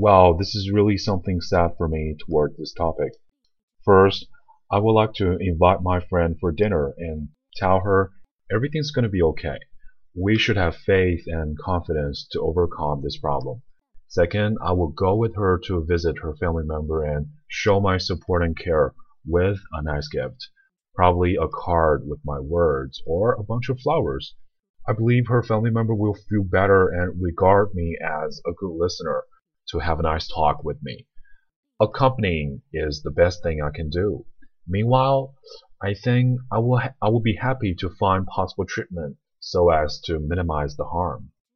Well, this is really something sad for me toward this topic. First, I would like to invite my friend for dinner and tell her everything's going to be okay. We should have faith and confidence to overcome this problem. Second, I will go with her to visit her family member and show my support and care with a nice gift. Probably a card with my words or a bunch of flowers. I believe her family member will feel better and regard me as a good listener to have a nice talk with me. Accompanying is the best thing I can do. Meanwhile, I think I will I will be happy to find possible treatment so as to minimize the harm.